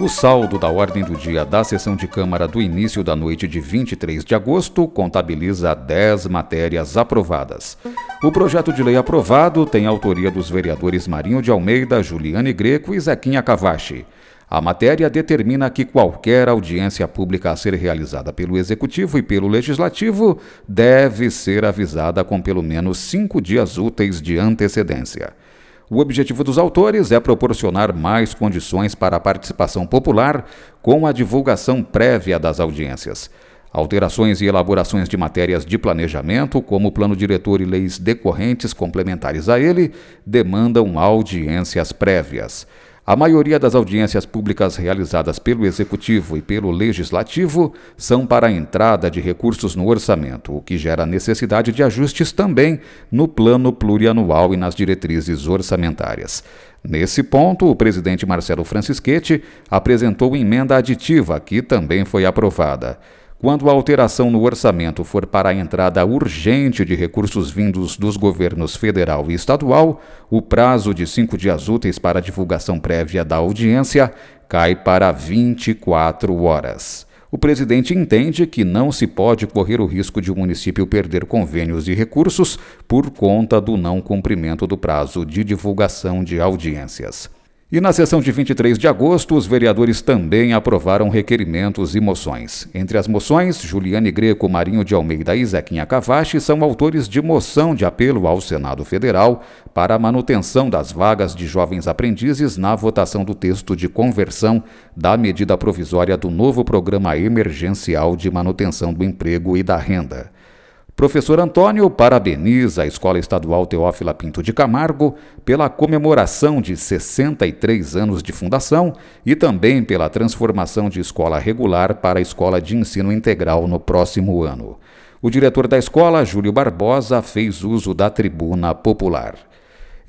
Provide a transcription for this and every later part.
O saldo da ordem do dia da sessão de Câmara do início da noite de 23 de agosto contabiliza 10 matérias aprovadas. O projeto de lei aprovado tem autoria dos vereadores Marinho de Almeida, Juliane Greco e Zequinha Cavachi. A matéria determina que qualquer audiência pública a ser realizada pelo Executivo e pelo Legislativo deve ser avisada com pelo menos cinco dias úteis de antecedência. O objetivo dos autores é proporcionar mais condições para a participação popular com a divulgação prévia das audiências. Alterações e elaborações de matérias de planejamento, como plano diretor e leis decorrentes complementares a ele, demandam audiências prévias. A maioria das audiências públicas realizadas pelo Executivo e pelo Legislativo são para a entrada de recursos no orçamento, o que gera necessidade de ajustes também no plano plurianual e nas diretrizes orçamentárias. Nesse ponto, o presidente Marcelo Francischetti apresentou emenda aditiva, que também foi aprovada. Quando a alteração no orçamento for para a entrada urgente de recursos vindos dos governos federal e estadual, o prazo de cinco dias úteis para divulgação prévia da audiência cai para 24 horas. O presidente entende que não se pode correr o risco de o município perder convênios e recursos por conta do não cumprimento do prazo de divulgação de audiências. E na sessão de 23 de agosto, os vereadores também aprovaram requerimentos e moções. Entre as moções, Juliane Greco, Marinho de Almeida e Zequinha Cavachi são autores de moção de apelo ao Senado Federal para a manutenção das vagas de jovens aprendizes na votação do texto de conversão da medida provisória do novo Programa Emergencial de Manutenção do Emprego e da Renda. Professor Antônio parabeniza a Escola Estadual Teófila Pinto de Camargo pela comemoração de 63 anos de fundação e também pela transformação de escola regular para escola de ensino integral no próximo ano. O diretor da escola, Júlio Barbosa, fez uso da tribuna popular.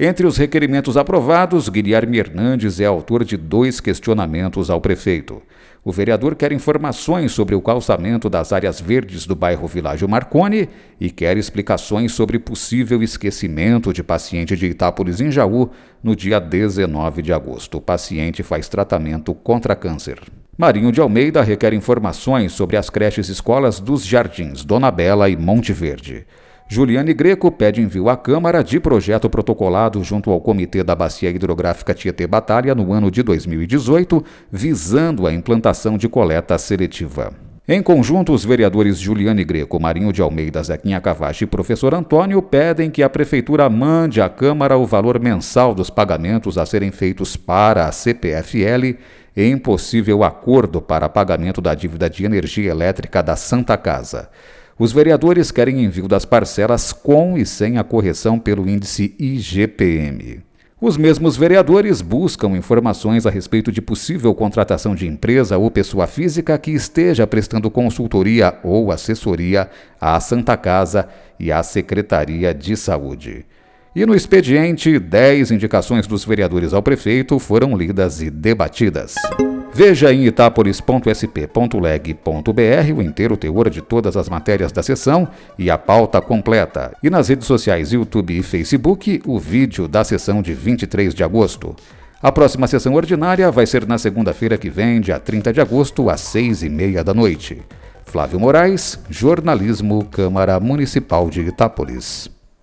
Entre os requerimentos aprovados, Guilherme Hernandes é autor de dois questionamentos ao prefeito. O vereador quer informações sobre o calçamento das áreas verdes do bairro Világio Marconi e quer explicações sobre possível esquecimento de paciente de Itápolis em Jaú no dia 19 de agosto. O paciente faz tratamento contra câncer. Marinho de Almeida requer informações sobre as creches escolas dos Jardins Dona Bela e Monte Verde. Juliane Greco pede envio à Câmara de projeto protocolado junto ao Comitê da Bacia Hidrográfica Tietê Batalha no ano de 2018, visando a implantação de coleta seletiva. Em conjunto, os vereadores Juliane Greco, Marinho de Almeida, Zequinha Cavachi e professor Antônio pedem que a Prefeitura mande à Câmara o valor mensal dos pagamentos a serem feitos para a CPFL em possível acordo para pagamento da dívida de energia elétrica da Santa Casa. Os vereadores querem envio das parcelas com e sem a correção pelo índice IGPM. Os mesmos vereadores buscam informações a respeito de possível contratação de empresa ou pessoa física que esteja prestando consultoria ou assessoria à Santa Casa e à Secretaria de Saúde. E no expediente, 10 indicações dos vereadores ao prefeito foram lidas e debatidas. Veja em itapolis.sp.leg.br o inteiro teor de todas as matérias da sessão e a pauta completa. E nas redes sociais YouTube e Facebook, o vídeo da sessão de 23 de agosto. A próxima sessão ordinária vai ser na segunda-feira que vem, dia 30 de agosto, às seis e meia da noite. Flávio Moraes, Jornalismo, Câmara Municipal de Itápolis.